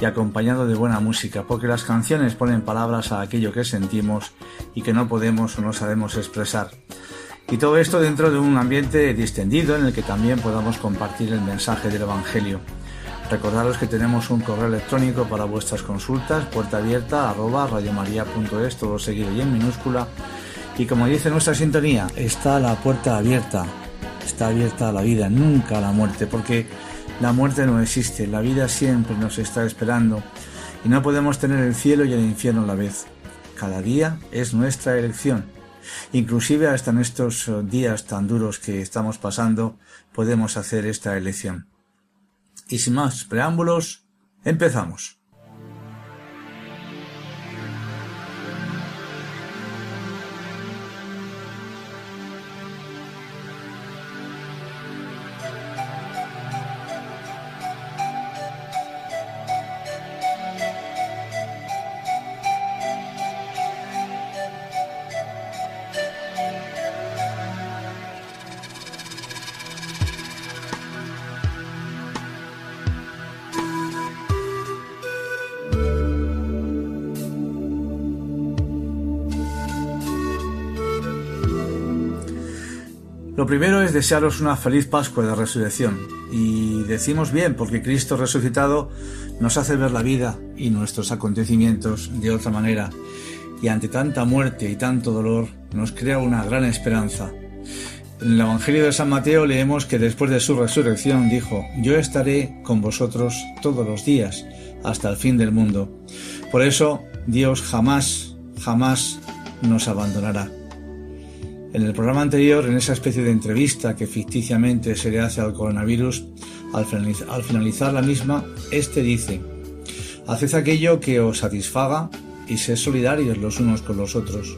y acompañado de buena música, porque las canciones ponen palabras a aquello que sentimos y que no podemos o no sabemos expresar. Y todo esto dentro de un ambiente distendido en el que también podamos compartir el mensaje del Evangelio. Recordaros que tenemos un correo electrónico para vuestras consultas, puerta abierta arroba radiomaria.es, todo seguido y en minúscula. Y como dice nuestra sintonía, está la puerta abierta, está abierta a la vida, nunca a la muerte, porque la muerte no existe, la vida siempre nos está esperando y no podemos tener el cielo y el infierno a la vez. Cada día es nuestra elección. Inclusive hasta en estos eh, días tan duros que estamos pasando podemos hacer esta elección. Y sin más preámbulos, empezamos. Primero es desearos una feliz Pascua de Resurrección. Y decimos bien, porque Cristo resucitado nos hace ver la vida y nuestros acontecimientos de otra manera. Y ante tanta muerte y tanto dolor, nos crea una gran esperanza. En el Evangelio de San Mateo leemos que después de su resurrección dijo, Yo estaré con vosotros todos los días, hasta el fin del mundo. Por eso Dios jamás, jamás nos abandonará. En el programa anterior, en esa especie de entrevista que ficticiamente se le hace al coronavirus, al finalizar, al finalizar la misma, este dice, Haced aquello que os satisfaga y sed solidarios los unos con los otros.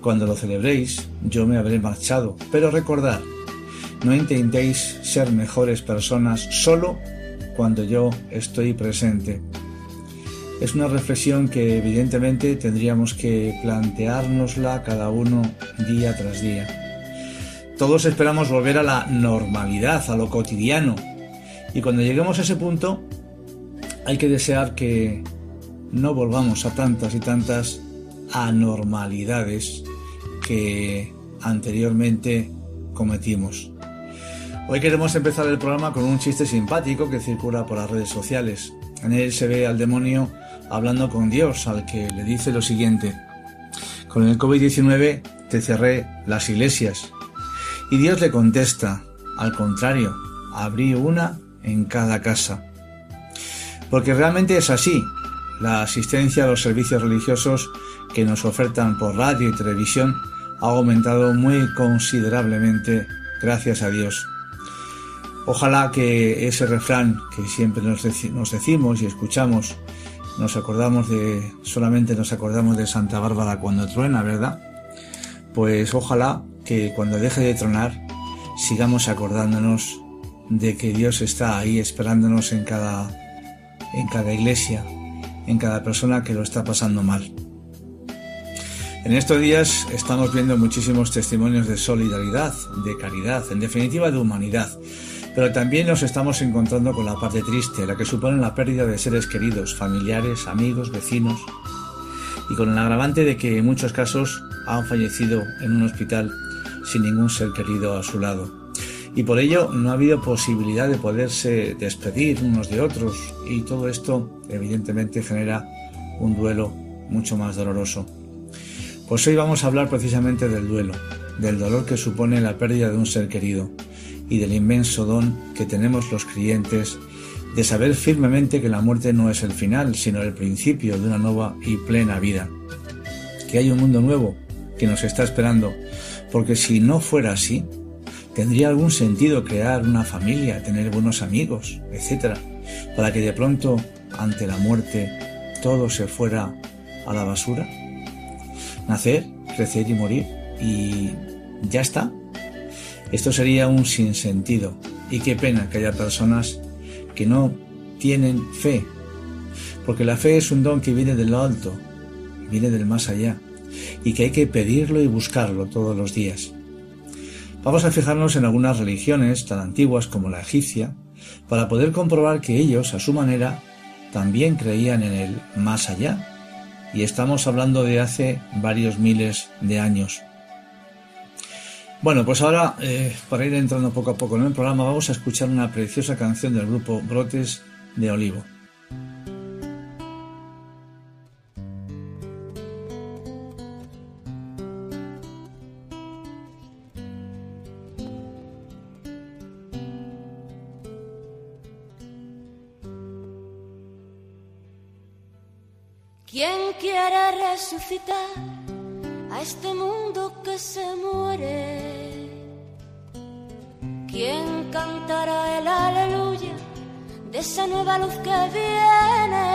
Cuando lo celebréis, yo me habré marchado, pero recordad, no intentéis ser mejores personas solo cuando yo estoy presente. Es una reflexión que evidentemente tendríamos que planteárnosla cada uno día tras día. Todos esperamos volver a la normalidad, a lo cotidiano. Y cuando lleguemos a ese punto, hay que desear que no volvamos a tantas y tantas anormalidades que anteriormente cometimos. Hoy queremos empezar el programa con un chiste simpático que circula por las redes sociales. En él se ve al demonio hablando con Dios, al que le dice lo siguiente. Con el COVID-19 te cerré las iglesias. Y Dios le contesta, al contrario, abrí una en cada casa. Porque realmente es así. La asistencia a los servicios religiosos que nos ofertan por radio y televisión ha aumentado muy considerablemente, gracias a Dios. Ojalá que ese refrán que siempre nos, decimos y escuchamos, nos acordamos de, solamente nos acordamos de Santa Bárbara cuando truena, ¿verdad? Pues ojalá que cuando deje de tronar sigamos acordándonos de que Dios está ahí esperándonos en cada, en cada iglesia, en cada persona que lo está pasando mal. En estos días estamos viendo muchísimos testimonios de solidaridad, de caridad, en definitiva de humanidad. Pero también nos estamos encontrando con la parte triste, la que supone la pérdida de seres queridos, familiares, amigos, vecinos, y con el agravante de que en muchos casos han fallecido en un hospital sin ningún ser querido a su lado. Y por ello no ha habido posibilidad de poderse despedir unos de otros y todo esto evidentemente genera un duelo mucho más doloroso. Pues hoy vamos a hablar precisamente del duelo, del dolor que supone la pérdida de un ser querido y del inmenso don que tenemos los creyentes de saber firmemente que la muerte no es el final, sino el principio de una nueva y plena vida. Que hay un mundo nuevo que nos está esperando, porque si no fuera así, tendría algún sentido crear una familia, tener buenos amigos, etc., para que de pronto, ante la muerte, todo se fuera a la basura. Nacer, crecer y morir, y ya está, esto sería un sinsentido y qué pena que haya personas que no tienen fe, porque la fe es un don que viene de lo alto, viene del más allá, y que hay que pedirlo y buscarlo todos los días. Vamos a fijarnos en algunas religiones tan antiguas como la egipcia, para poder comprobar que ellos, a su manera, también creían en el más allá, y estamos hablando de hace varios miles de años. Bueno, pues ahora, eh, para ir entrando poco a poco en el programa, vamos a escuchar una preciosa canción del grupo Brotes de Olivo. ¿Quién quiere resucitar a este mundo que se muere? ¿Quién cantará el aleluya de esa nueva luz que viene?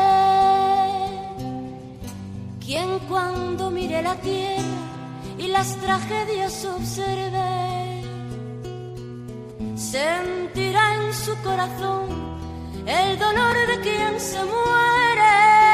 ¿Quién cuando mire la tierra y las tragedias observe, sentirá en su corazón el dolor de quien se muere?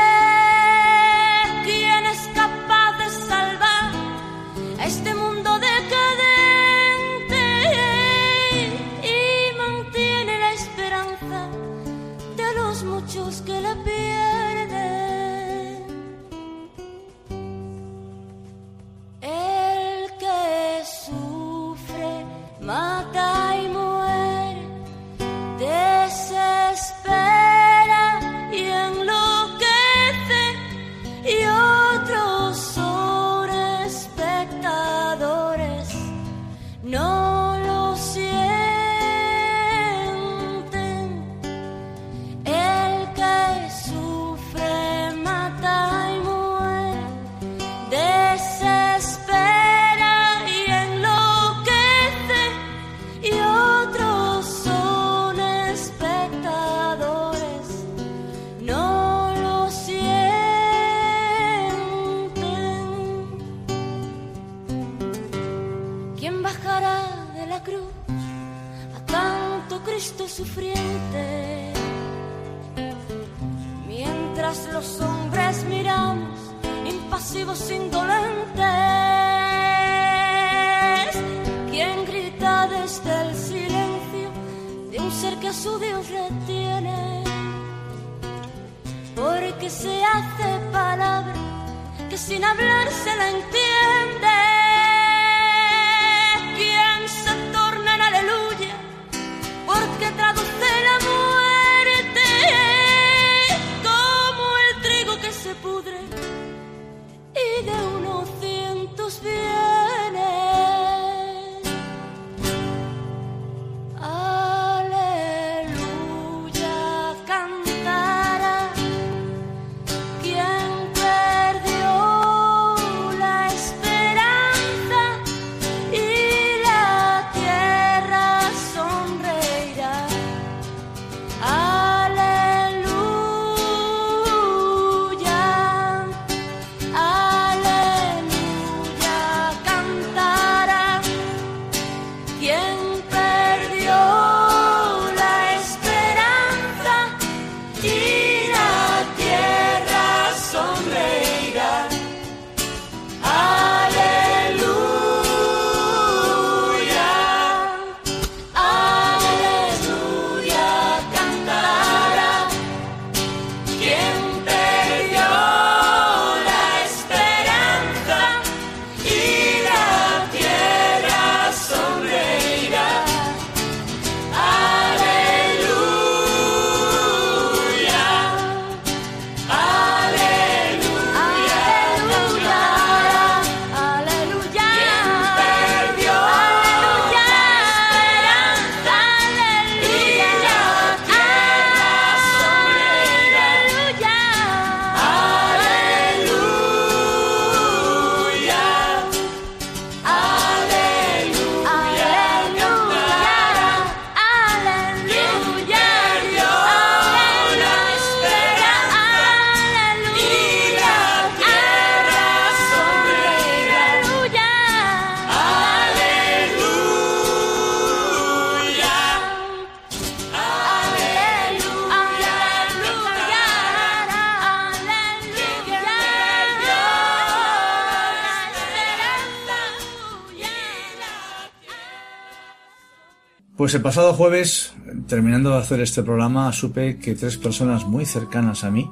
Pues el pasado jueves, terminando de hacer este programa, supe que tres personas muy cercanas a mí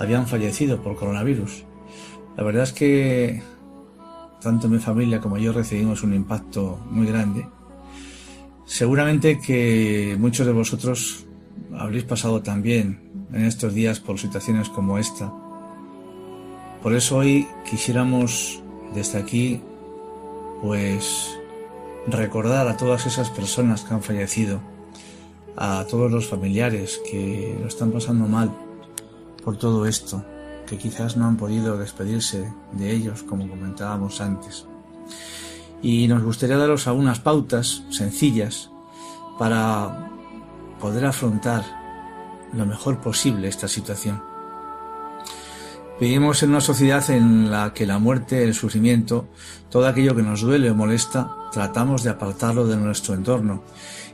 habían fallecido por coronavirus. La verdad es que tanto mi familia como yo recibimos un impacto muy grande. Seguramente que muchos de vosotros habréis pasado también en estos días por situaciones como esta. Por eso hoy quisiéramos desde aquí pues recordar a todas esas personas que han fallecido, a todos los familiares que lo están pasando mal por todo esto, que quizás no han podido despedirse de ellos como comentábamos antes. Y nos gustaría daros algunas pautas sencillas para poder afrontar lo mejor posible esta situación. Vivimos en una sociedad en la que la muerte, el sufrimiento, todo aquello que nos duele o molesta, tratamos de apartarlo de nuestro entorno.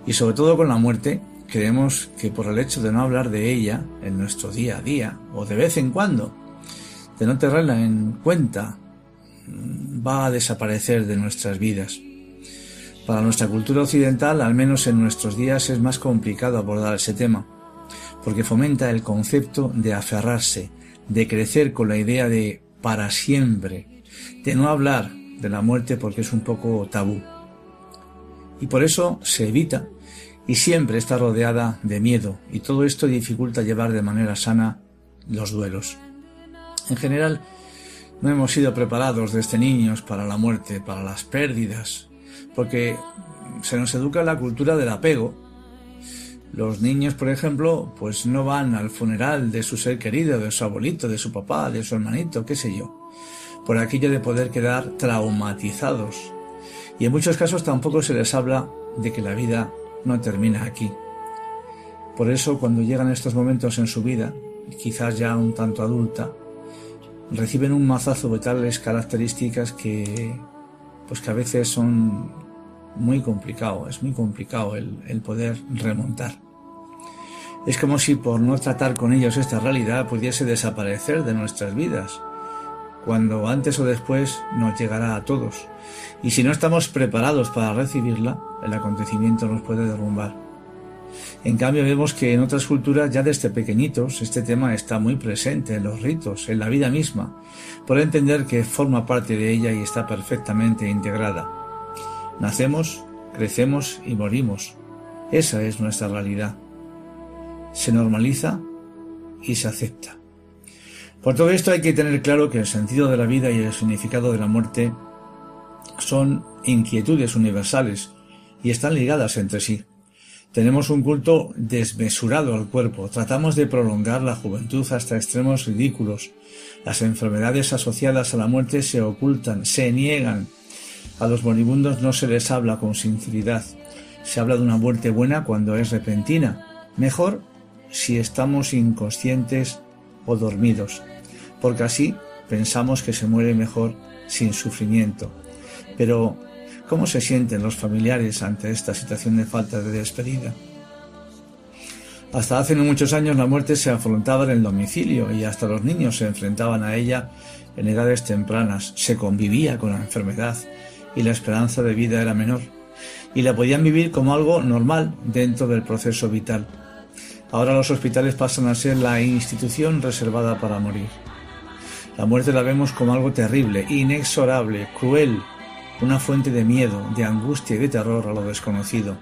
Y sobre todo con la muerte, creemos que por el hecho de no hablar de ella en nuestro día a día, o de vez en cuando, de no tenerla en cuenta, va a desaparecer de nuestras vidas. Para nuestra cultura occidental, al menos en nuestros días, es más complicado abordar ese tema, porque fomenta el concepto de aferrarse, de crecer con la idea de para siempre, de no hablar de la muerte porque es un poco tabú. Y por eso se evita y siempre está rodeada de miedo y todo esto dificulta llevar de manera sana los duelos. En general, no hemos sido preparados desde niños para la muerte, para las pérdidas, porque se nos educa la cultura del apego los niños, por ejemplo, pues no van al funeral de su ser querido, de su abuelito, de su papá, de su hermanito, qué sé yo, por aquello de poder quedar traumatizados. Y en muchos casos tampoco se les habla de que la vida no termina aquí. Por eso cuando llegan estos momentos en su vida, quizás ya un tanto adulta, reciben un mazazo de tales características que pues que a veces son muy complicado, es muy complicado el, el, poder remontar. Es como si por no tratar con ellos esta realidad pudiese desaparecer de nuestras vidas, cuando antes o después nos llegará a todos. Y si no estamos preparados para recibirla, el acontecimiento nos puede derrumbar. En cambio vemos que en otras culturas ya desde pequeñitos este tema está muy presente en los ritos, en la vida misma, por entender que forma parte de ella y está perfectamente integrada. Nacemos, crecemos y morimos. Esa es nuestra realidad. Se normaliza y se acepta. Por todo esto hay que tener claro que el sentido de la vida y el significado de la muerte son inquietudes universales y están ligadas entre sí. Tenemos un culto desmesurado al cuerpo, tratamos de prolongar la juventud hasta extremos ridículos. Las enfermedades asociadas a la muerte se ocultan, se niegan, a los moribundos no se les habla con sinceridad. Se habla de una muerte buena cuando es repentina. Mejor si estamos inconscientes o dormidos, porque así pensamos que se muere mejor sin sufrimiento. Pero, ¿cómo se sienten los familiares ante esta situación de falta de despedida? Hasta hace no muchos años la muerte se afrontaba en el domicilio y hasta los niños se enfrentaban a ella en edades tempranas. Se convivía con la enfermedad, y la esperanza de vida era menor, y la podían vivir como algo normal dentro del proceso vital. Ahora los hospitales pasan a ser la institución reservada para morir. La muerte la vemos como algo terrible, inexorable, cruel, una fuente de miedo, de angustia y de terror a lo desconocido.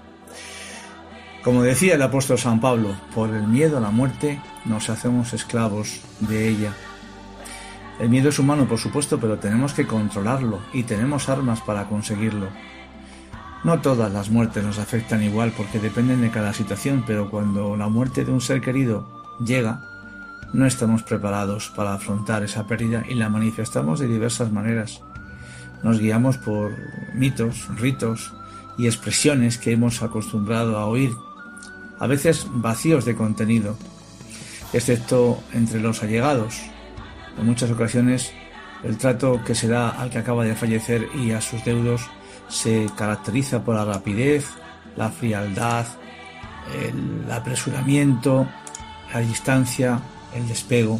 Como decía el apóstol San Pablo, por el miedo a la muerte nos hacemos esclavos de ella. El miedo es humano, por supuesto, pero tenemos que controlarlo y tenemos armas para conseguirlo. No todas las muertes nos afectan igual porque dependen de cada situación, pero cuando la muerte de un ser querido llega, no estamos preparados para afrontar esa pérdida y la manifestamos de diversas maneras. Nos guiamos por mitos, ritos y expresiones que hemos acostumbrado a oír, a veces vacíos de contenido, excepto entre los allegados, en muchas ocasiones el trato que se da al que acaba de fallecer y a sus deudos se caracteriza por la rapidez, la frialdad, el apresuramiento, la distancia, el despego.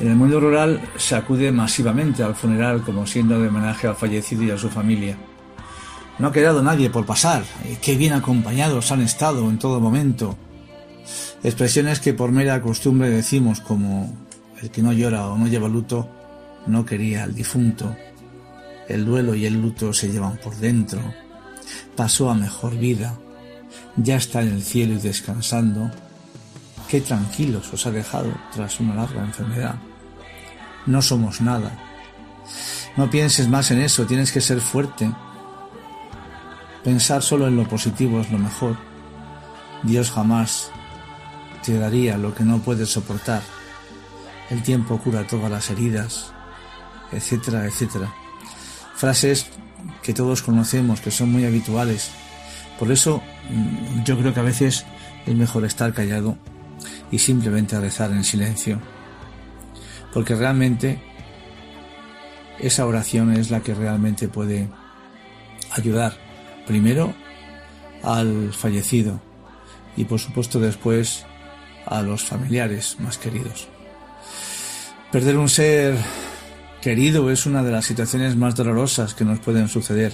En el mundo rural se acude masivamente al funeral como siendo de homenaje al fallecido y a su familia. No ha quedado nadie por pasar. Qué bien acompañados han estado en todo momento. Expresiones que por mera costumbre decimos como el que no llora o no lleva luto no quería al difunto. El duelo y el luto se llevan por dentro. Pasó a mejor vida. Ya está en el cielo y descansando. Qué tranquilos os ha dejado tras una larga enfermedad. No somos nada. No pienses más en eso, tienes que ser fuerte. Pensar solo en lo positivo es lo mejor. Dios jamás te daría lo que no puedes soportar. El tiempo cura todas las heridas, etcétera, etcétera. Frases que todos conocemos, que son muy habituales. Por eso mm, yo creo que a veces es mejor estar callado y simplemente rezar en silencio. Porque realmente esa oración es la que realmente puede ayudar primero al fallecido y por supuesto después a los familiares más queridos. Perder un ser querido es una de las situaciones más dolorosas que nos pueden suceder.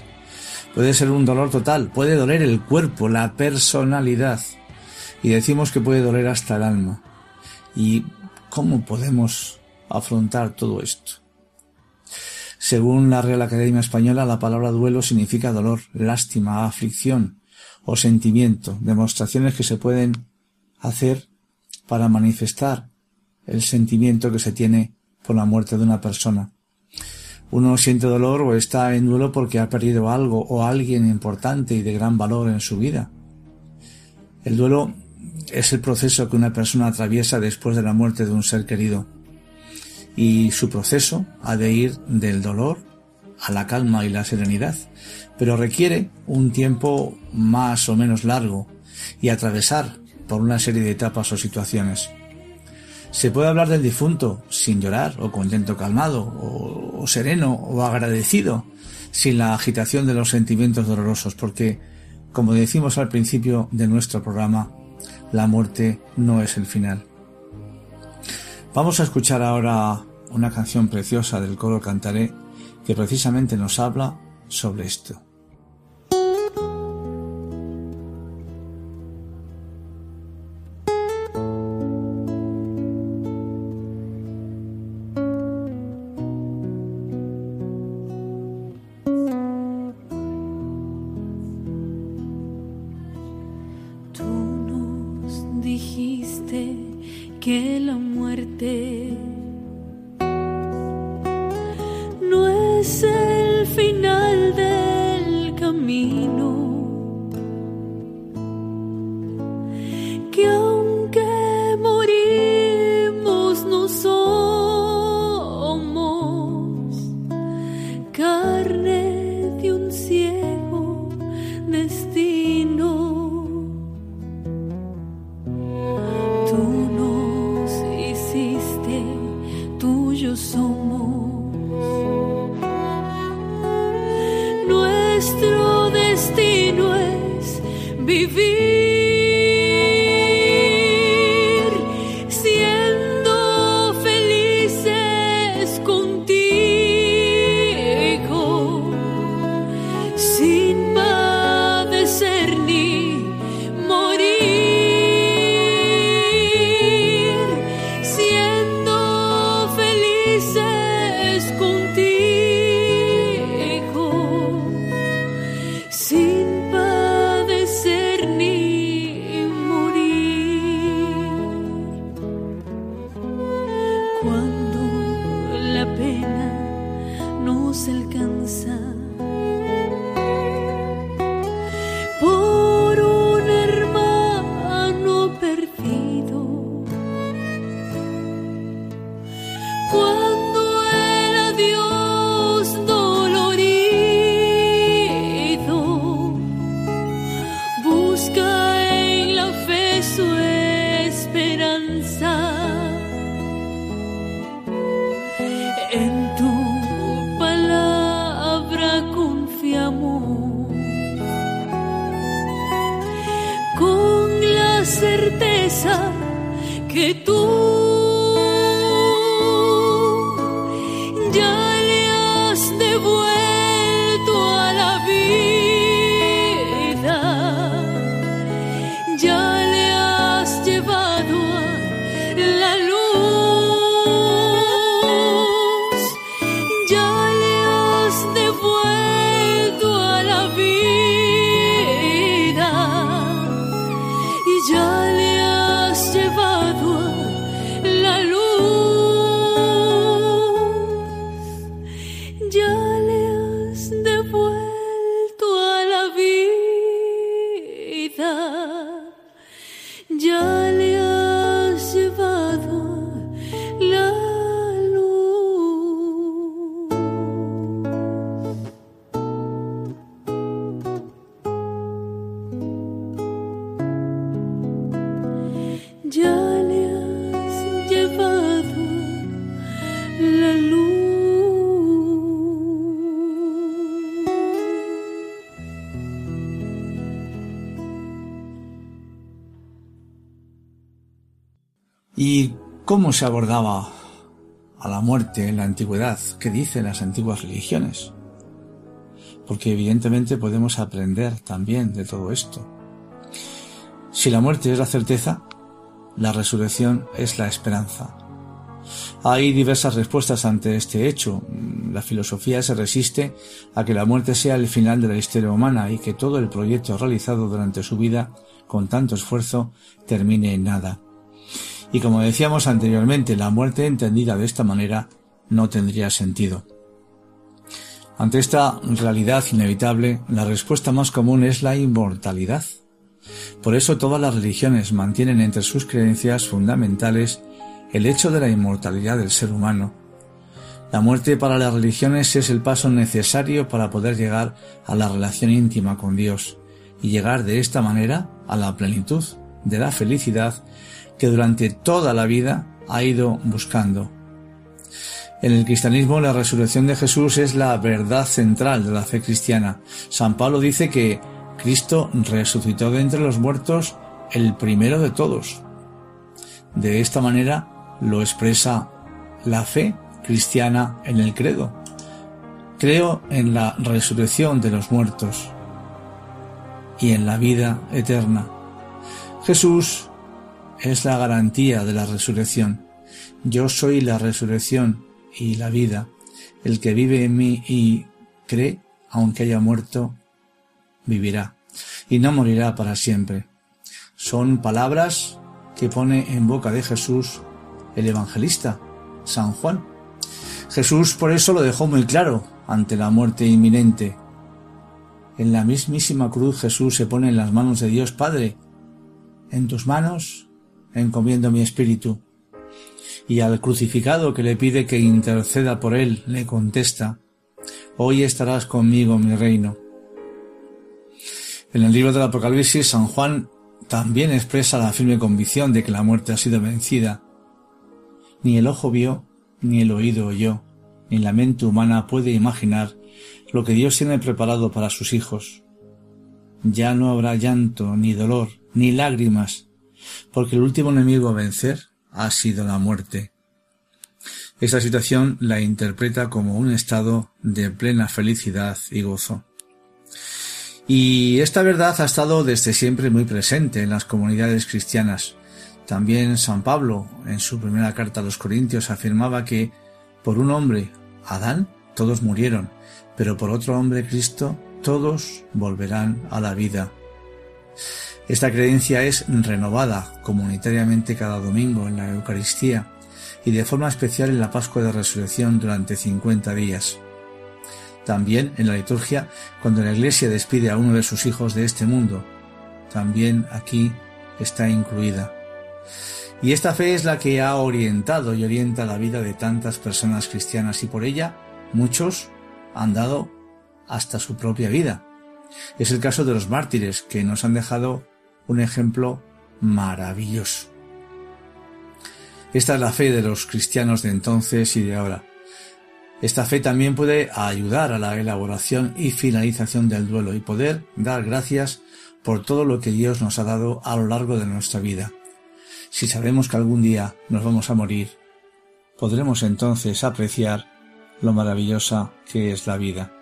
Puede ser un dolor total, puede doler el cuerpo, la personalidad. Y decimos que puede doler hasta el alma. ¿Y cómo podemos afrontar todo esto? Según la Real Academia Española, la palabra duelo significa dolor, lástima, aflicción o sentimiento, demostraciones que se pueden hacer para manifestar el sentimiento que se tiene por la muerte de una persona. Uno siente dolor o está en duelo porque ha perdido algo o alguien importante y de gran valor en su vida. El duelo es el proceso que una persona atraviesa después de la muerte de un ser querido. Y su proceso ha de ir del dolor a la calma y la serenidad, pero requiere un tiempo más o menos largo y atravesar por una serie de etapas o situaciones. Se puede hablar del difunto sin llorar o contento calmado o, sereno o agradecido sin la agitación de los sentimientos dolorosos porque, como decimos al principio de nuestro programa, la muerte no es el final. Vamos a escuchar ahora una canción preciosa del coro Cantaré que precisamente nos habla sobre esto. Cómo se abordaba a la muerte en la antigüedad? ¿Qué dicen las antiguas religiones? Porque evidentemente podemos aprender también de todo esto. Si la muerte es la certeza, la resurrección es la esperanza. Hay diversas respuestas ante este hecho. La filosofía se resiste a que la muerte sea el final de la historia humana y que todo el proyecto realizado durante su vida con tanto esfuerzo termine en nada. Y como decíamos anteriormente, la muerte entendida de esta manera no tendría sentido. Ante esta realidad inevitable, la respuesta más común es la inmortalidad. Por eso todas las religiones mantienen entre sus creencias fundamentales el hecho de la inmortalidad del ser humano. La muerte para las religiones es el paso necesario para poder llegar a la relación íntima con Dios y llegar de esta manera a la plenitud de la felicidad que durante toda la vida ha ido buscando. En el cristianismo la resurrección de Jesús es la verdad central de la fe cristiana. San Pablo dice que Cristo resucitó de entre los muertos el primero de todos. De esta manera lo expresa la fe cristiana en el credo. Creo en la resurrección de los muertos y en la vida eterna. Jesús es la garantía de la resurrección. Yo soy la resurrección y la vida. El que vive en mí y cree, aunque haya muerto, vivirá y no morirá para siempre. Son palabras que pone en boca de Jesús el evangelista, San Juan. Jesús por eso lo dejó muy claro ante la muerte inminente. En la mismísima cruz Jesús se pone en las manos de Dios Padre. En tus manos encomiendo mi espíritu. Y al crucificado que le pide que interceda por él, le contesta, Hoy estarás conmigo en mi reino. En el libro del Apocalipsis, San Juan también expresa la firme convicción de que la muerte ha sido vencida. Ni el ojo vio, ni el oído oyó, ni la mente humana puede imaginar lo que Dios tiene preparado para sus hijos. Ya no habrá llanto, ni dolor, ni lágrimas, porque el último enemigo a vencer ha sido la muerte. Esta situación la interpreta como un estado de plena felicidad y gozo. Y esta verdad ha estado desde siempre muy presente en las comunidades cristianas. También San Pablo, en su primera carta a los Corintios, afirmaba que por un hombre, Adán, todos murieron, pero por otro hombre, Cristo, todos volverán a la vida. Esta creencia es renovada comunitariamente cada domingo en la Eucaristía y de forma especial en la Pascua de Resurrección durante 50 días. También en la liturgia cuando la Iglesia despide a uno de sus hijos de este mundo. También aquí está incluida. Y esta fe es la que ha orientado y orienta la vida de tantas personas cristianas y por ella muchos han dado hasta su propia vida. Es el caso de los mártires que nos han dejado un ejemplo maravilloso. Esta es la fe de los cristianos de entonces y de ahora. Esta fe también puede ayudar a la elaboración y finalización del duelo y poder dar gracias por todo lo que Dios nos ha dado a lo largo de nuestra vida. Si sabemos que algún día nos vamos a morir, podremos entonces apreciar lo maravillosa que es la vida.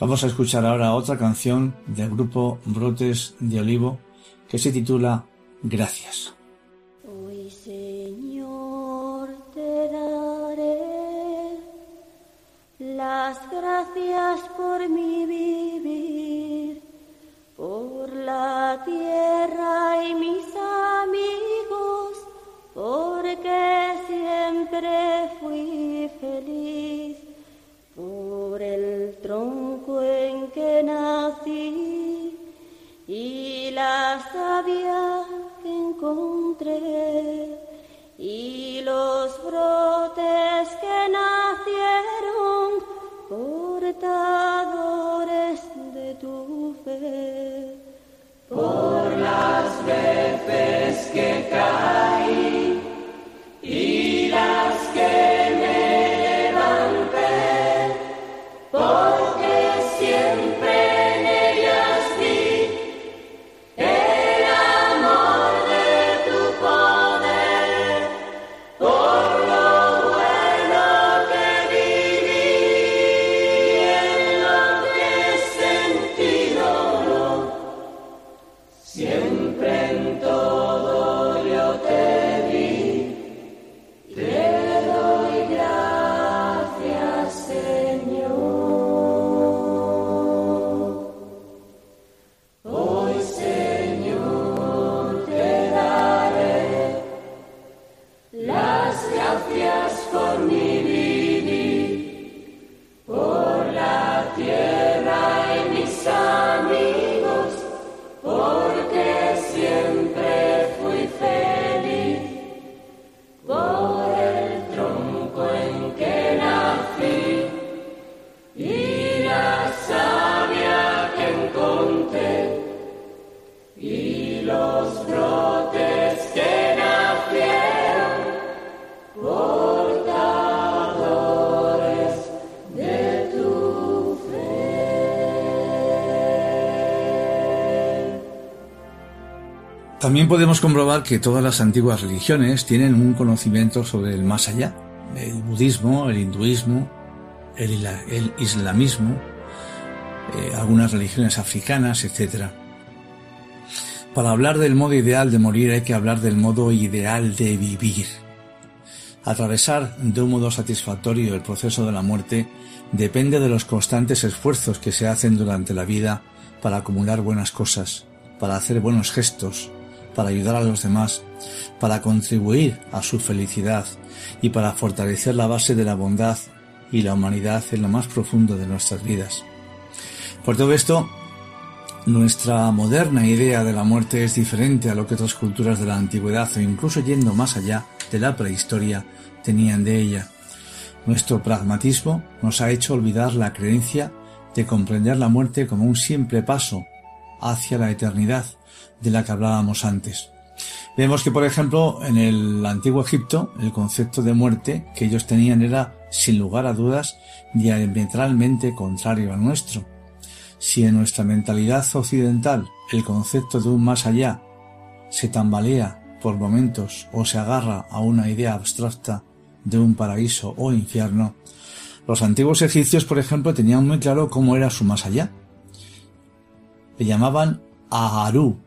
Vamos a escuchar ahora otra canción del grupo Brotes de Olivo que se titula Gracias. Hoy Señor te daré las gracias por mi vivir, por la tierra y mis amigos, porque siempre fui feliz por el tronco nací y la savia que encontré y los brotes que nacieron portadores de tu fe. Por las veces que También podemos comprobar que todas las antiguas religiones tienen un conocimiento sobre el más allá. El budismo, el hinduismo, el, islamismo, eh, algunas religiones africanas, etc. Para hablar del modo ideal de morir hay que hablar del modo ideal de vivir. Atravesar de un modo satisfactorio el proceso de la muerte depende de los constantes esfuerzos que se hacen durante la vida para acumular buenas cosas, para hacer buenos gestos, para ayudar a los demás, para contribuir a su felicidad y para fortalecer la base de la bondad y la humanidad en lo más profundo de nuestras vidas. Por todo esto, nuestra moderna idea de la muerte es diferente a lo que otras culturas de la antigüedad o incluso yendo más allá de la prehistoria tenían de ella. Nuestro pragmatismo nos ha hecho olvidar la creencia de comprender la muerte como un simple paso hacia la eternidad de la que hablábamos antes. Vemos que, por ejemplo, en el antiguo Egipto, el concepto de muerte que ellos tenían era, sin lugar a dudas, diametralmente contrario al nuestro. Si en nuestra mentalidad occidental el concepto de un más allá se tambalea por momentos o se agarra a una idea abstracta de un paraíso o infierno, los antiguos egipcios, por ejemplo, tenían muy claro cómo era su más allá. Le llamaban Aharu,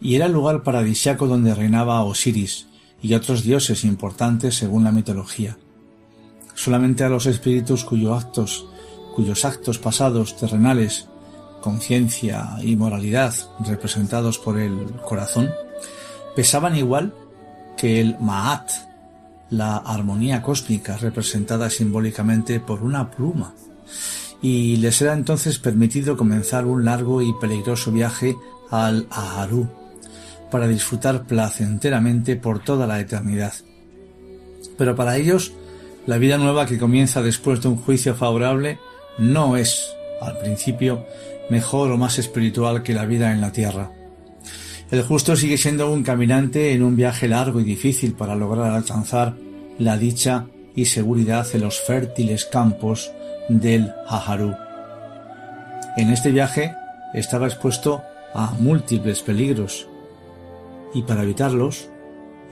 y era el lugar paradisiaco donde reinaba Osiris y otros dioses importantes según la mitología. Solamente a los espíritus cuyos actos, cuyos actos pasados terrenales, conciencia y moralidad representados por el corazón, pesaban igual que el Maat, la armonía cósmica representada simbólicamente por una pluma, y les era entonces permitido comenzar un largo y peligroso viaje al Aharu, para disfrutar placenteramente por toda la eternidad. Pero para ellos, la vida nueva que comienza después de un juicio favorable no es, al principio, mejor o más espiritual que la vida en la tierra. El justo sigue siendo un caminante en un viaje largo y difícil para lograr alcanzar la dicha y seguridad en los fértiles campos del Haharu. En este viaje estaba expuesto a múltiples peligros, y para evitarlos,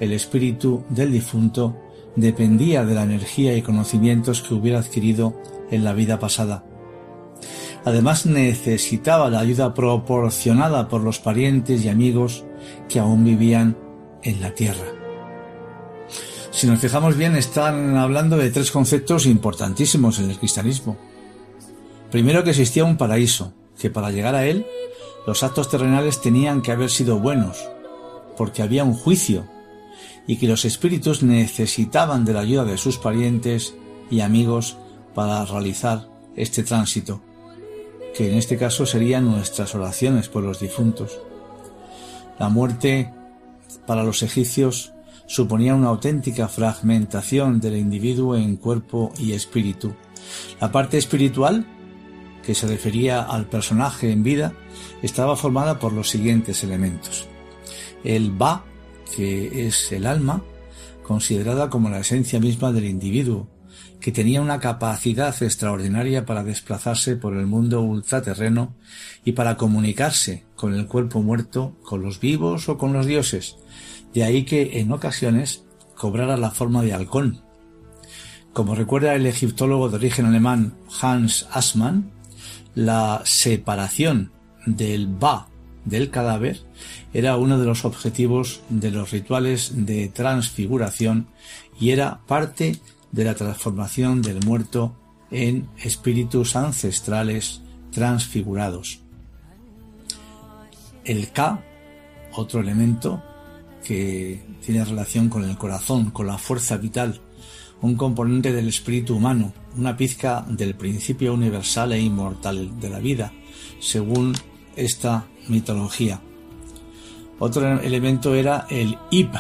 el espíritu del difunto dependía de la energía y conocimientos que hubiera adquirido en la vida pasada. Además necesitaba la ayuda proporcionada por los parientes y amigos que aún vivían en la tierra. Si nos fijamos bien, están hablando de tres conceptos importantísimos en el cristianismo. Primero que existía un paraíso, que para llegar a él los actos terrenales tenían que haber sido buenos, porque había un juicio y que los espíritus necesitaban de la ayuda de sus parientes y amigos para realizar este tránsito, que en este caso serían nuestras oraciones por los difuntos. La muerte para los egipcios suponía una auténtica fragmentación del individuo en cuerpo y espíritu. La parte espiritual, que se refería al personaje en vida, estaba formada por los siguientes elementos el Ba, que es el alma, considerada como la esencia misma del individuo, que tenía una capacidad extraordinaria para desplazarse por el mundo ultraterreno y para comunicarse con el cuerpo muerto, con los vivos o con los dioses, de ahí que en ocasiones cobrara la forma de halcón. Como recuerda el egiptólogo de origen alemán Hans Assmann, la separación del Ba del cadáver era uno de los objetivos de los rituales de transfiguración y era parte de la transformación del muerto en espíritus ancestrales transfigurados. El K, otro elemento que tiene relación con el corazón, con la fuerza vital, un componente del espíritu humano, una pizca del principio universal e inmortal de la vida, según esta mitología. Otro elemento era el ib,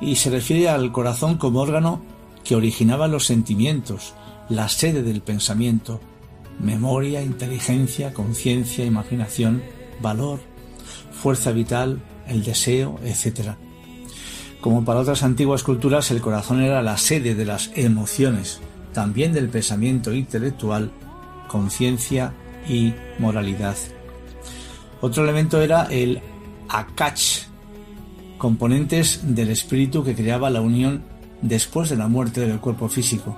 y se refiere al corazón como órgano que originaba los sentimientos, la sede del pensamiento, memoria, inteligencia, conciencia, imaginación, valor, fuerza vital, el deseo, etc. Como para otras antiguas culturas, el corazón era la sede de las emociones, también del pensamiento intelectual, conciencia y moralidad. Otro elemento era el Akach, componentes del espíritu que creaba la unión después de la muerte del cuerpo físico.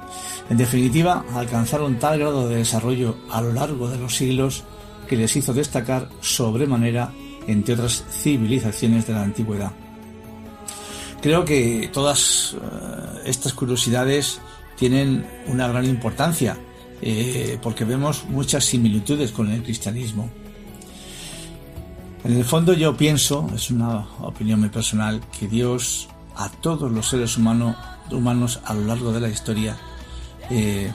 En definitiva, alcanzaron tal grado de desarrollo a lo largo de los siglos que les hizo destacar sobremanera entre otras civilizaciones de la antigüedad. Creo que todas eh, estas curiosidades tienen una gran importancia eh, porque vemos muchas similitudes con el cristianismo. En el fondo yo pienso, es una opinión muy personal, que Dios a todos los seres humanos, a lo largo de la historia eh,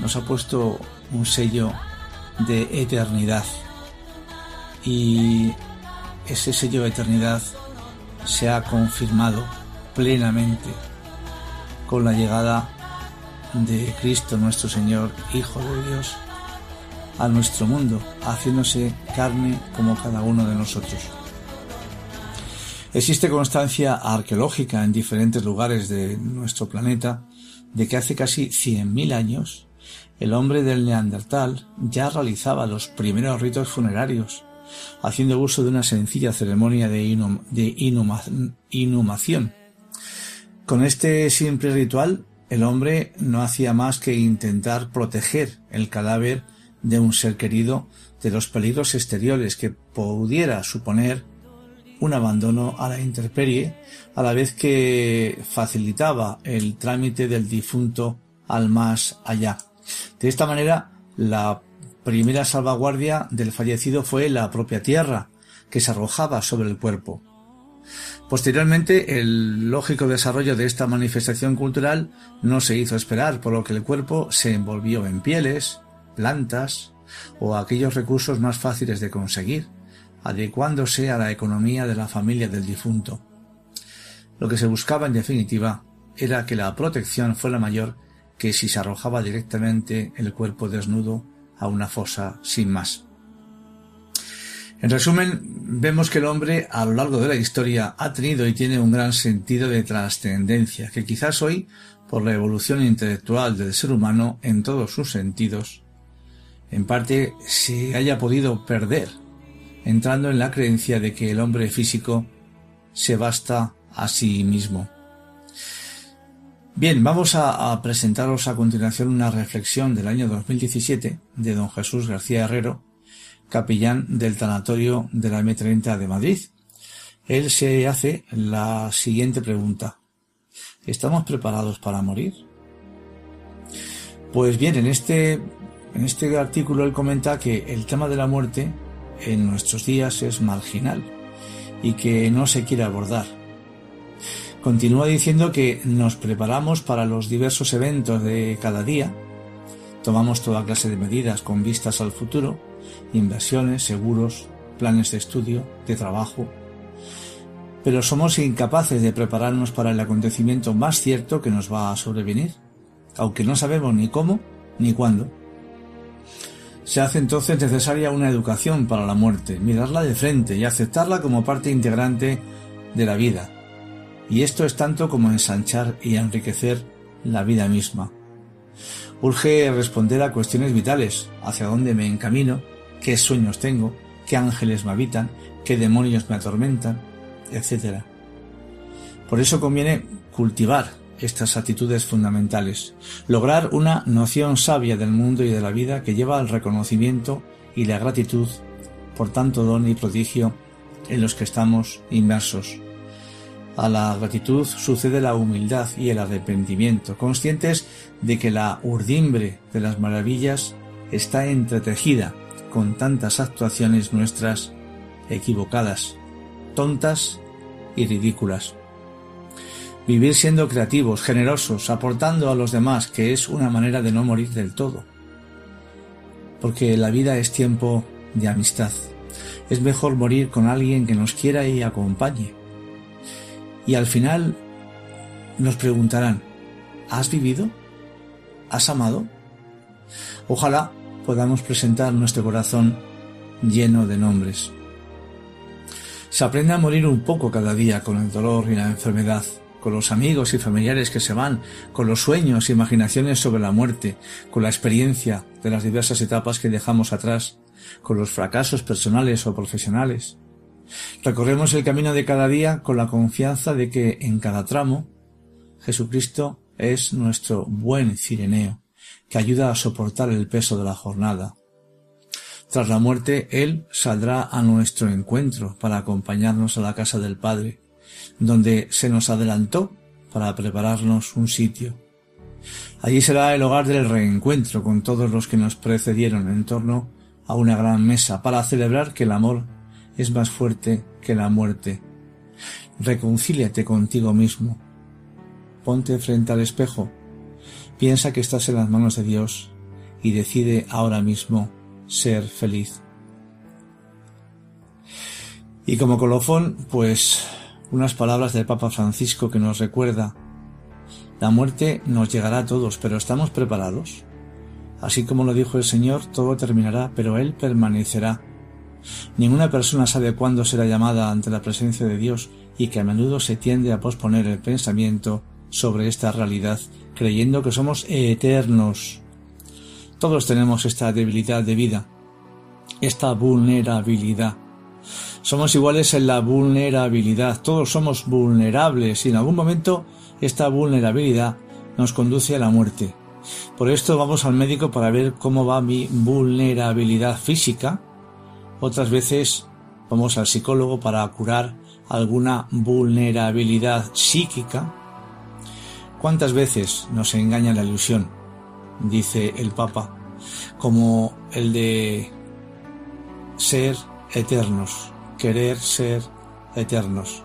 nos ha puesto un sello de eternidad. Y ese sello de eternidad se ha confirmado plenamente con la llegada de Cristo nuestro Señor, Hijo de Dios, a nuestro mundo, haciéndose carne como cada uno de nosotros. Existe constancia arqueológica en diferentes lugares de nuestro planeta de que hace casi 100.000 años el hombre del Neandertal ya realizaba los primeros ritos funerarios, haciendo uso de una sencilla ceremonia de, inhumación. Con este simple ritual, el hombre no hacía más que intentar proteger el cadáver de un ser querido de los peligros exteriores que pudiera suponer un abandono a la intemperie, a la vez que facilitaba el trámite del difunto al más allá. De esta manera, la primera salvaguardia del fallecido fue la propia tierra, que se arrojaba sobre el cuerpo. Posteriormente, el lógico desarrollo de esta manifestación cultural no se hizo esperar, por lo que el cuerpo se envolvió en pieles, plantas o aquellos recursos más fáciles de conseguir, adecuándose a la economía de la familia del difunto. Lo que se buscaba en definitiva era que la protección fuera mayor que si se arrojaba directamente el cuerpo desnudo a una fosa sin más. En resumen, vemos que el hombre a lo largo de la historia ha tenido y tiene un gran sentido de trascendencia, que quizás hoy, por la evolución intelectual del ser humano en todos sus sentidos, en parte se haya podido perder entrando en la creencia de que el hombre físico se basta a sí mismo. Bien, vamos a, presentaros a continuación una reflexión del año 2017 de don Jesús García Herrero, capellán del tanatorio de la M30 de Madrid. Él se hace la siguiente pregunta. ¿Estamos preparados para morir? Pues bien, en este, en este artículo él comenta que el tema de la muerte en nuestros días es marginal y que no se quiere abordar. Continúa diciendo que nos preparamos para los diversos eventos de cada día, tomamos toda clase de medidas con vistas al futuro, inversiones, seguros, planes de estudio, de trabajo, pero somos incapaces de prepararnos para el acontecimiento más cierto que nos va a sobrevenir, aunque no sabemos ni cómo ni cuándo. Se hace entonces necesaria una educación para la muerte, mirarla de frente y aceptarla como parte integrante de la vida. Y esto es tanto como ensanchar y enriquecer la vida misma. Urge responder a cuestiones vitales, hacia dónde me encamino, qué sueños tengo, qué ángeles me habitan, qué demonios me atormentan, etc. Por eso conviene cultivar estas actitudes fundamentales, lograr una noción sabia del mundo y de la vida que lleva al reconocimiento y la gratitud por tanto don y prodigio en los que estamos inmersos. A la gratitud sucede la humildad y el arrepentimiento, conscientes de que la urdimbre de las maravillas está entretejida con tantas actuaciones nuestras equivocadas, tontas y ridículas. Vivir siendo creativos, generosos, aportando a los demás, que es una manera de no morir del todo. Porque la vida es tiempo de amistad. Es mejor morir con alguien que nos quiera y acompañe. Y al final nos preguntarán, ¿has vivido? ¿Has amado? Ojalá podamos presentar nuestro corazón lleno de nombres. Se aprende a morir un poco cada día con el dolor y la enfermedad, con los amigos y familiares que se van, con los sueños e imaginaciones sobre la muerte, con la experiencia de las diversas etapas que dejamos atrás, con los fracasos personales o profesionales, Recorremos el camino de cada día con la confianza de que en cada tramo Jesucristo es nuestro buen cireneo, que ayuda a soportar el peso de la jornada. Tras la muerte, Él saldrá a nuestro encuentro para acompañarnos a la casa del Padre, donde se nos adelantó para prepararnos un sitio. Allí será el hogar del reencuentro con todos los que nos precedieron en torno a una gran mesa para celebrar que el amor es más fuerte que la muerte. Reconcíliate contigo mismo. Ponte frente al espejo. Piensa que estás en las manos de Dios y decide ahora mismo ser feliz. Y como colofón, pues unas palabras del Papa Francisco que nos recuerda, la muerte nos llegará a todos, pero ¿estamos preparados? Así como lo dijo el Señor, todo terminará, pero Él permanecerá. Ninguna persona sabe cuándo será llamada ante la presencia de Dios y que a menudo se tiende a posponer el pensamiento sobre esta realidad, creyendo que somos eternos. Todos tenemos esta debilidad de vida, esta vulnerabilidad. Somos iguales en la vulnerabilidad, todos somos vulnerables y en algún momento esta vulnerabilidad nos conduce a la muerte. Por esto vamos al médico para ver cómo va mi vulnerabilidad física. Otras veces vamos al psicólogo para curar alguna vulnerabilidad psíquica. ¿Cuántas veces nos engaña la ilusión? dice el Papa, como el de ser eternos, querer ser eternos.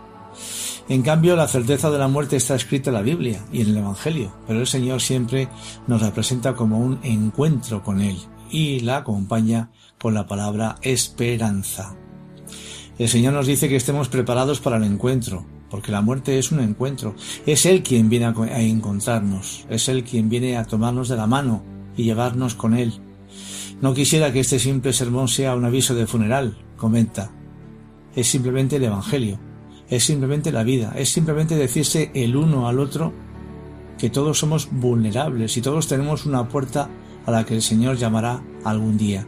En cambio, la certeza de la muerte está escrita en la Biblia y en el Evangelio, pero el Señor siempre nos representa como un encuentro con Él y la acompaña con la palabra esperanza. El Señor nos dice que estemos preparados para el encuentro, porque la muerte es un encuentro. Es Él quien viene a, encontrarnos, es Él quien viene a tomarnos de la mano y llevarnos con Él. No quisiera que este simple sermón sea un aviso de funeral, comenta. Es simplemente el Evangelio, es simplemente la vida, es simplemente decirse el uno al otro que todos somos vulnerables y todos tenemos una puerta a la que el Señor llamará algún día.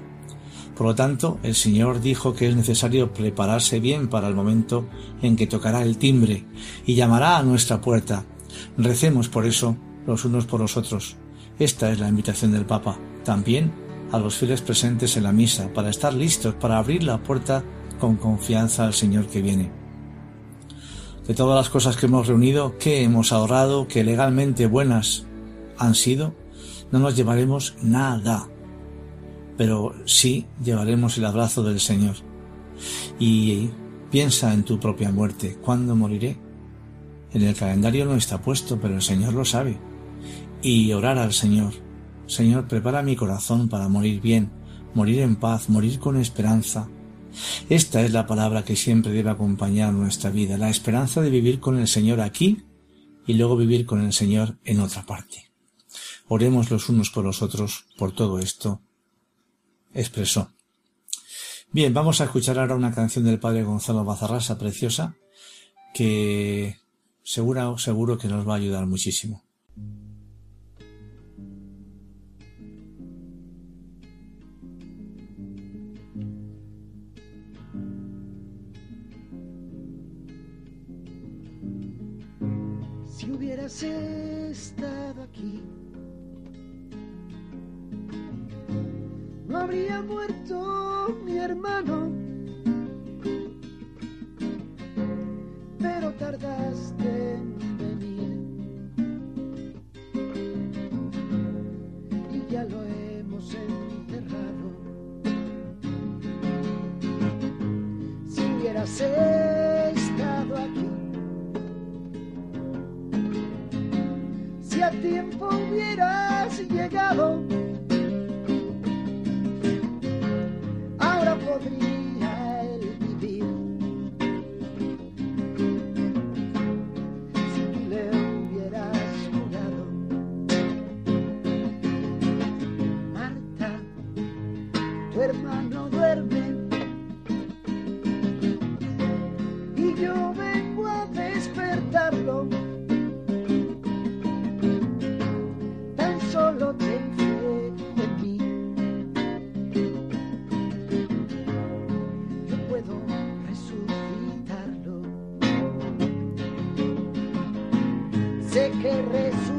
Por lo tanto, el Señor dijo que es necesario prepararse bien para el momento en que tocará el timbre y llamará a nuestra puerta. Recemos por eso los unos por los otros. Esta es la invitación del Papa, también a los fieles presentes en la misa, para estar listos para abrir la puerta con confianza al Señor que viene. De todas las cosas que hemos reunido, que hemos ahorrado, que legalmente buenas han sido, no nos llevaremos nada pero sí llevaremos el abrazo del Señor. Y piensa en tu propia muerte. ¿Cuándo moriré? En el calendario no está puesto, pero el Señor lo sabe. Y orar al Señor. Señor, prepara mi corazón para morir bien, morir en paz, morir con esperanza. Esta es la palabra que siempre debe acompañar nuestra vida, la esperanza de vivir con el Señor aquí y luego vivir con el Señor en otra parte. Oremos los unos por los otros por todo esto expresó. Bien, vamos a escuchar ahora una canción del padre Gonzalo Bazarrasa preciosa que seguro, seguro que nos va a ayudar muchísimo. Hubieras estado aquí no habría muerto mi hermano. Pero tardaste en venir y ya lo hemos enterrado. Si hubieras estado a tiempo hubieras llegado. puedo resucitar. Que resucitará.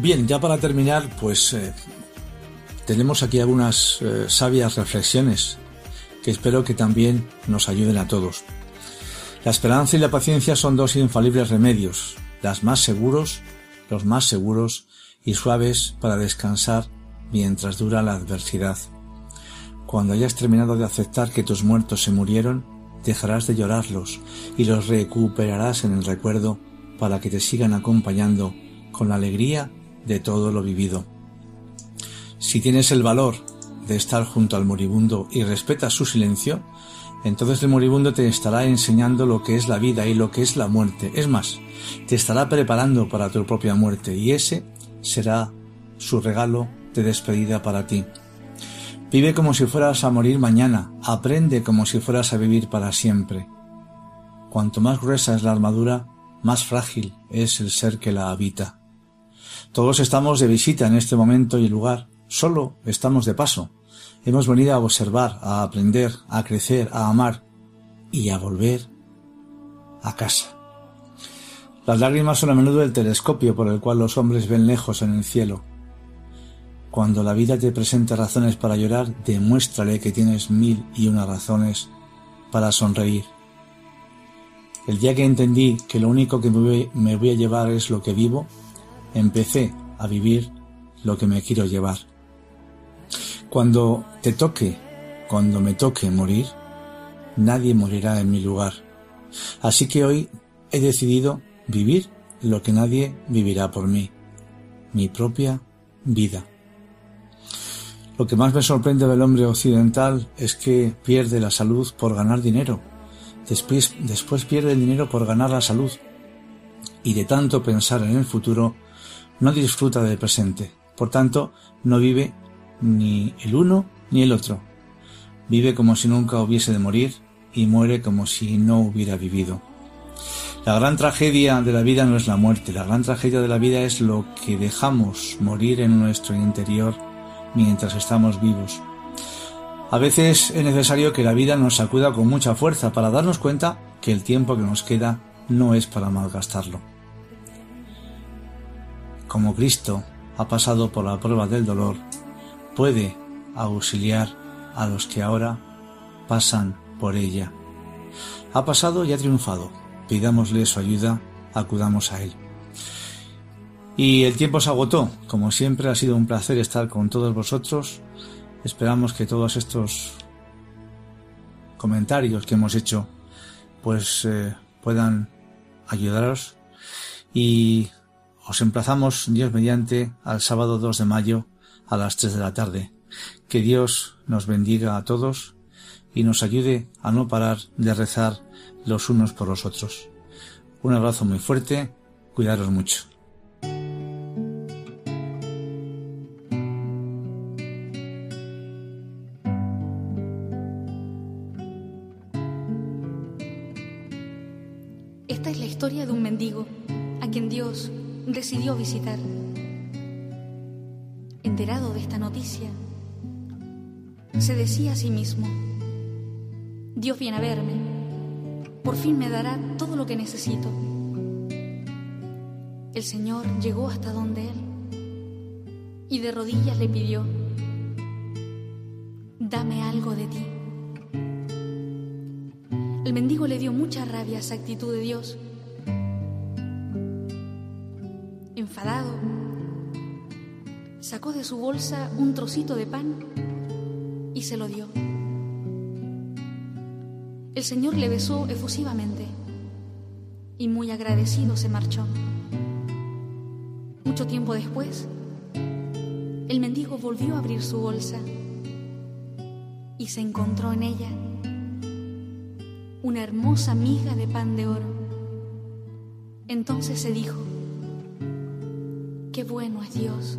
Bien, ya para terminar, pues eh, tenemos aquí algunas eh, sabias reflexiones que espero que también nos ayuden a todos. La esperanza y la paciencia son dos infalibles remedios, las más seguros, los más seguros y suaves para descansar mientras dura la adversidad. Cuando hayas terminado de aceptar que tus muertos se murieron, dejarás de llorarlos y los recuperarás en el recuerdo para que te sigan acompañando con la alegría de todo lo vivido. Si tienes el valor de estar junto al moribundo y respetas su silencio, entonces el moribundo te estará enseñando lo que es la vida y lo que es la muerte. Es más, te estará preparando para tu propia muerte y ese será su regalo de despedida para ti. Vive como si fueras a morir mañana, aprende como si fueras a vivir para siempre. Cuanto más gruesa es la armadura, más frágil es el ser que la habita. Todos estamos de visita en este momento y lugar, solo estamos de paso. Hemos venido a observar, a aprender, a crecer, a amar y a volver a casa. Las lágrimas son a menudo el telescopio por el cual los hombres ven lejos en el cielo. Cuando la vida te presenta razones para llorar, demuéstrale que tienes mil y una razones para sonreír. El día que entendí que lo único que me voy, a llevar es lo que vivo, empecé a vivir lo que me quiero llevar. Cuando te toque, cuando me toque morir, nadie morirá en mi lugar. Así que hoy he decidido vivir lo que nadie vivirá por mí, mi propia vida. Lo que más me sorprende del hombre occidental es que pierde la salud por ganar dinero. Después, después pierde el dinero por ganar la salud. Y de tanto pensar en el futuro, no disfruta del presente. Por tanto, no vive ni el uno ni el otro. Vive como si nunca hubiese de morir y muere como si no hubiera vivido. La gran tragedia de la vida no es la muerte, la gran tragedia de la vida es lo que dejamos morir en nuestro interior mientras estamos vivos. A veces es necesario que la vida nos sacuda con mucha fuerza para darnos cuenta que el tiempo que nos queda no es para malgastarlo. Como Cristo ha pasado por la prueba del dolor, puede auxiliar a los que ahora pasan por ella. Ha pasado y ha triunfado. Pidámosle su ayuda, acudamos a Él. Y el tiempo se agotó. Como siempre ha sido un placer estar con todos vosotros. Esperamos que todos estos comentarios que hemos hecho pues eh, puedan ayudaros y os emplazamos Dios mediante al sábado 2 de mayo a las 3 de la tarde. Que Dios nos bendiga a todos y nos ayude a no parar de rezar los unos por los otros. Un abrazo muy fuerte, cuidaros mucho. Decidió visitar. Enterado de esta noticia, se decía a sí mismo, Dios viene a verme, por fin me dará todo lo que necesito. El Señor llegó hasta donde él y de rodillas le pidió, dame algo de ti. El mendigo le dio mucha rabia a esa actitud de Dios. Enfadado, sacó de su bolsa un trocito de pan y se lo dio. El Señor le besó efusivamente y muy agradecido se marchó. Mucho tiempo después, el mendigo volvió a abrir su bolsa y se encontró en ella una hermosa miga de pan de oro. Entonces se dijo, qué bueno es Dios.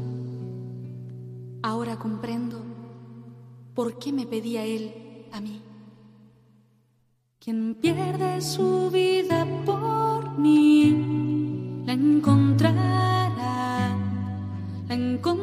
Ahora comprendo por qué me pedía Él a mí. Quien pierde su vida por mí, la encontrará, la encontrará,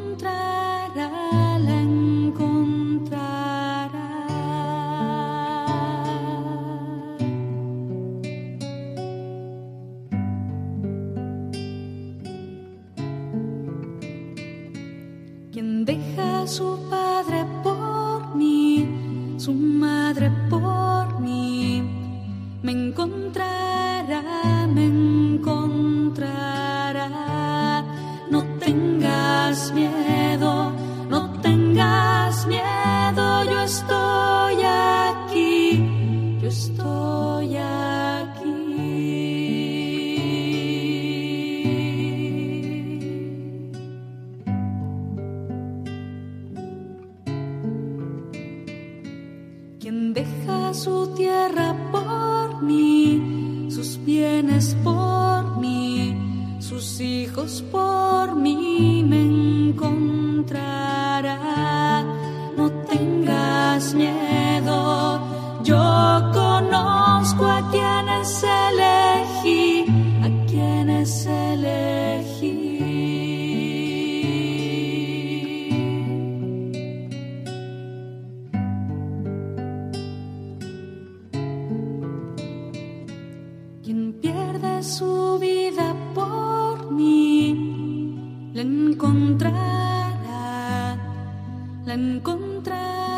pierde su vida por mí, la encontrará, la encontrará,